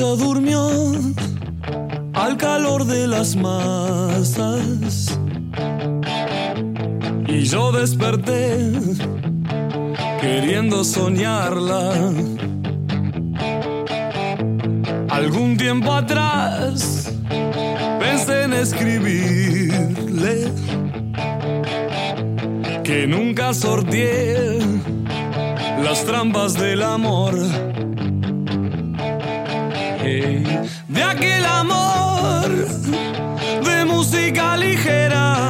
durmió al calor de las masas. Y yo desperté queriendo soñarla. Algún tiempo atrás pensé en escribirle que nunca sorteé las trampas del amor. Aquel amor de música ligera.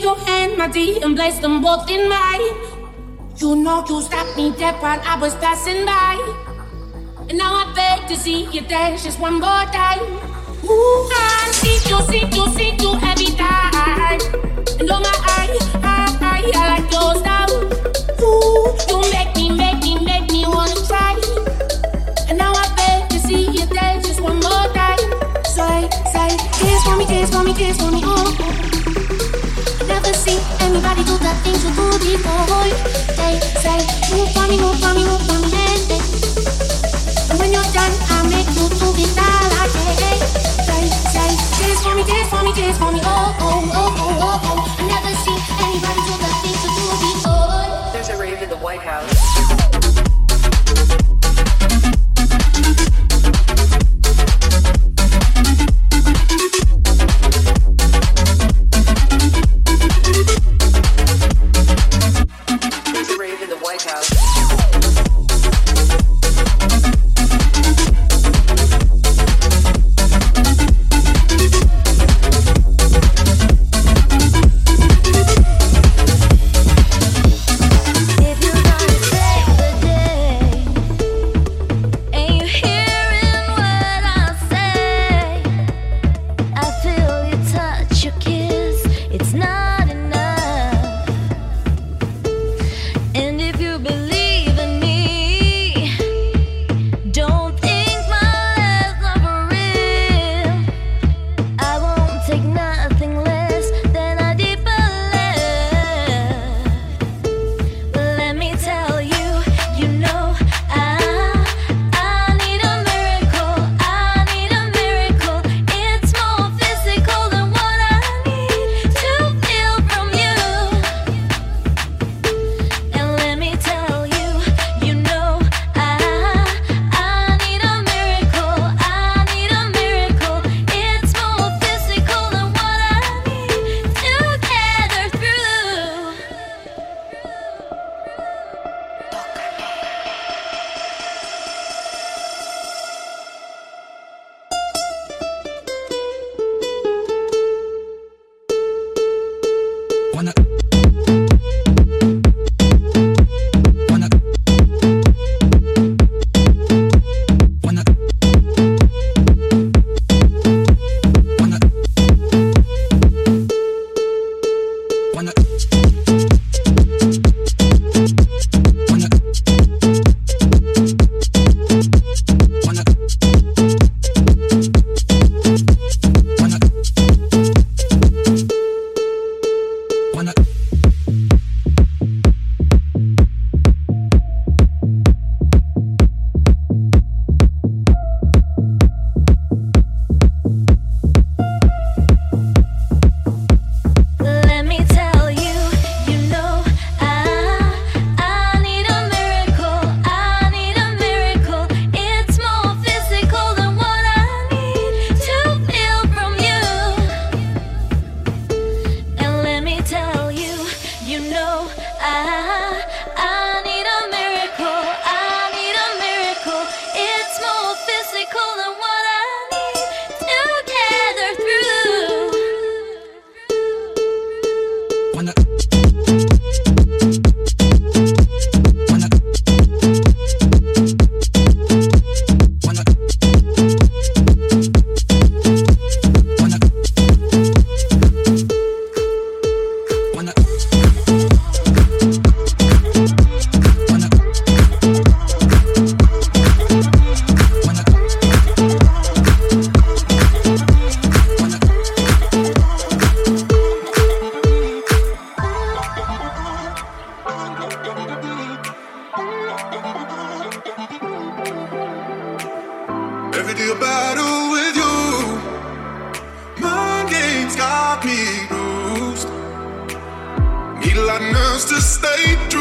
one more time. Ooh, I see you, know you, stopped me dead while I was passing by And now I beg to see you dance just one more time. Ooh, I see you, see you, see you every time. And oh my eye, I, I, I like your style. Ooh, you make me, make me, make me wanna try. And now I beg to see you dance just one more time. Say, say, dance for me, dance for me, dance for me, oh. Never see anybody do the things you do before. Say, say, move for me, move for me, move for me, and, and when you're done, I'll make you do it like hey, say, say, dance for me, dance for me, dance for me, oh, oh, oh, oh, oh, oh. I never seen anybody do the things you do before. There's a rave in the White House. Every day a battle with you. Mind games got me bruised. Need a lot of nerves to stay true.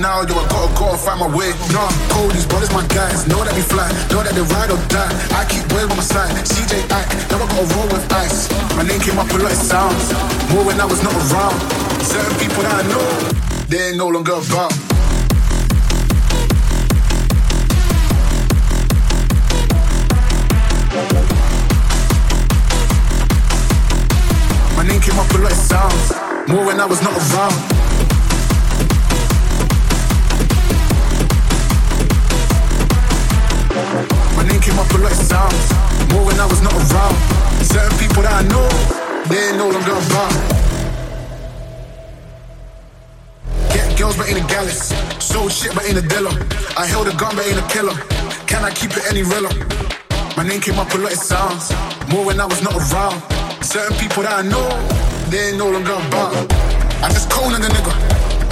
Now, yo. I gotta go and find my way. Nah, cold, these brothers, my guys. Know that we fly, know that they ride or die. I keep well on my side. CJ Ike, never gotta roll with ice. My name came up a lot of sounds. More when I was not around. Certain people that I know, they ain't no longer about. My name came up a lot. More when I was not around. My name came up a lot of sounds. More when I was not around. Certain people that I know, they ain't no longer about. Get girls, but ain't a gallus. Sold shit, but ain't a dealer. I held a gun, but ain't a killer. Can I keep it any realer? My name came up a lot of sounds. More when I was not around. Certain people that I know, they ain't no longer about. I just cone on the nigga,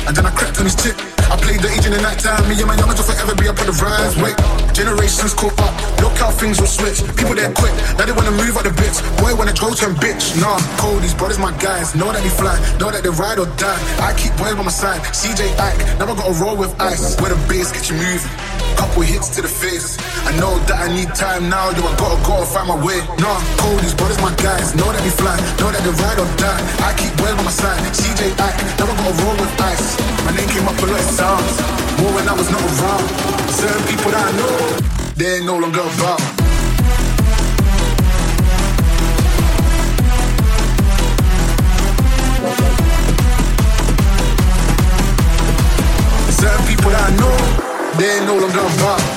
and then I crept on his tip. I played the age in the night time. Me and my youngers will forever be up on the rise. Wait, generations caught up. How things will switch. People there quick, now they wanna move out the bits. Boy wanna go him, bitch. Nah, cold, these brothers my guys. Know that they fly, know that they ride or die. I keep boys by my side. CJ Ike, never gotta roll with ice. Where the bass get you moving. Couple hits to the face. I know that I need time now, yo. I gotta go and find my way. Nah, cold, these brothers my guys. Know that they fly, know that they ride or die. I keep boys by my side. CJ Ike, never gotta roll with ice. My name came up a lot of sounds. More when I was not around. Certain people that I know, they ain't no longer about. Certain people that I know, they ain't no longer about.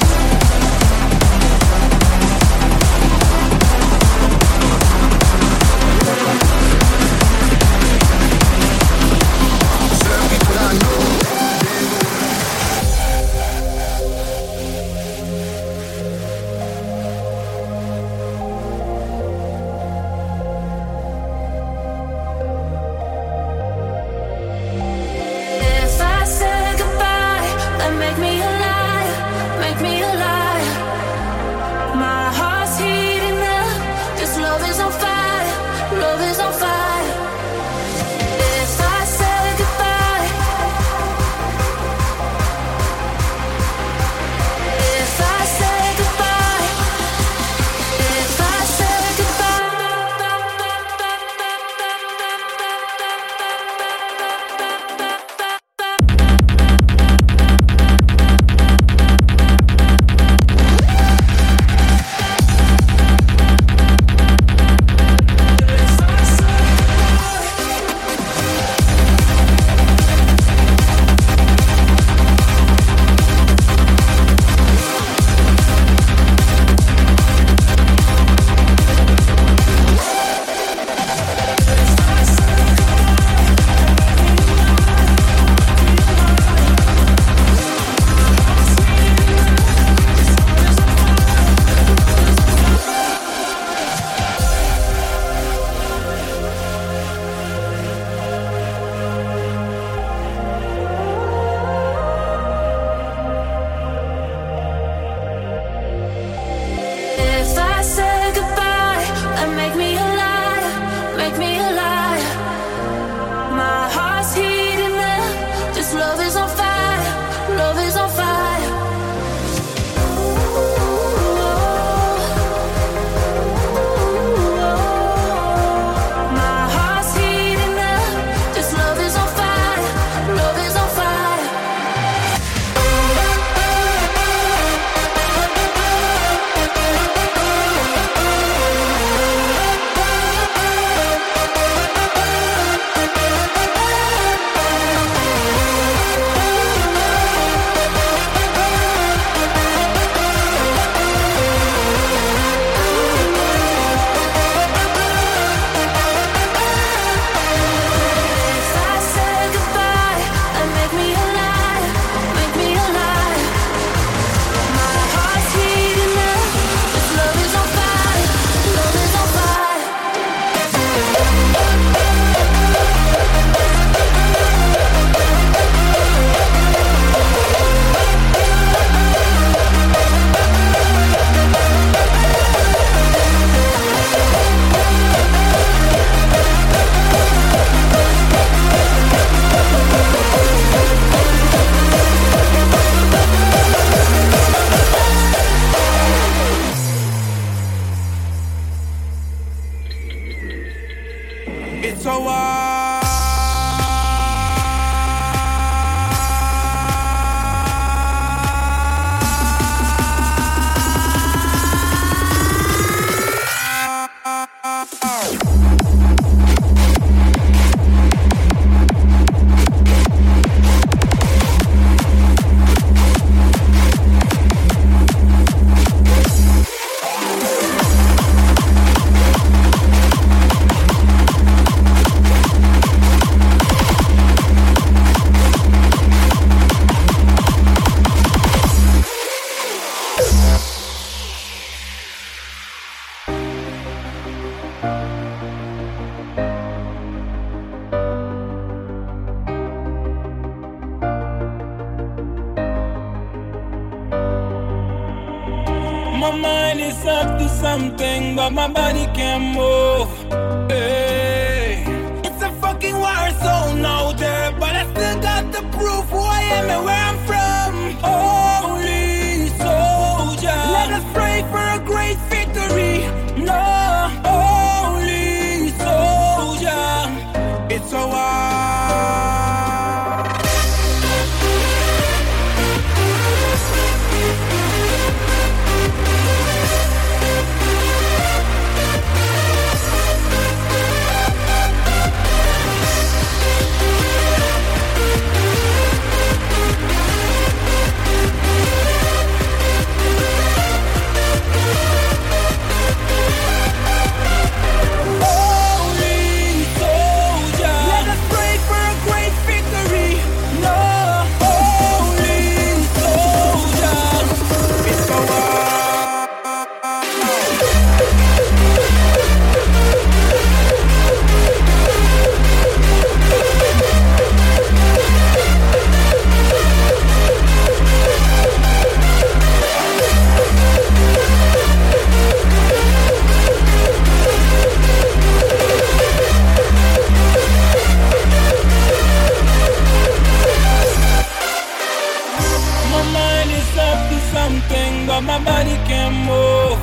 My mind is up to something, but my body can't move.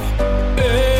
Hey.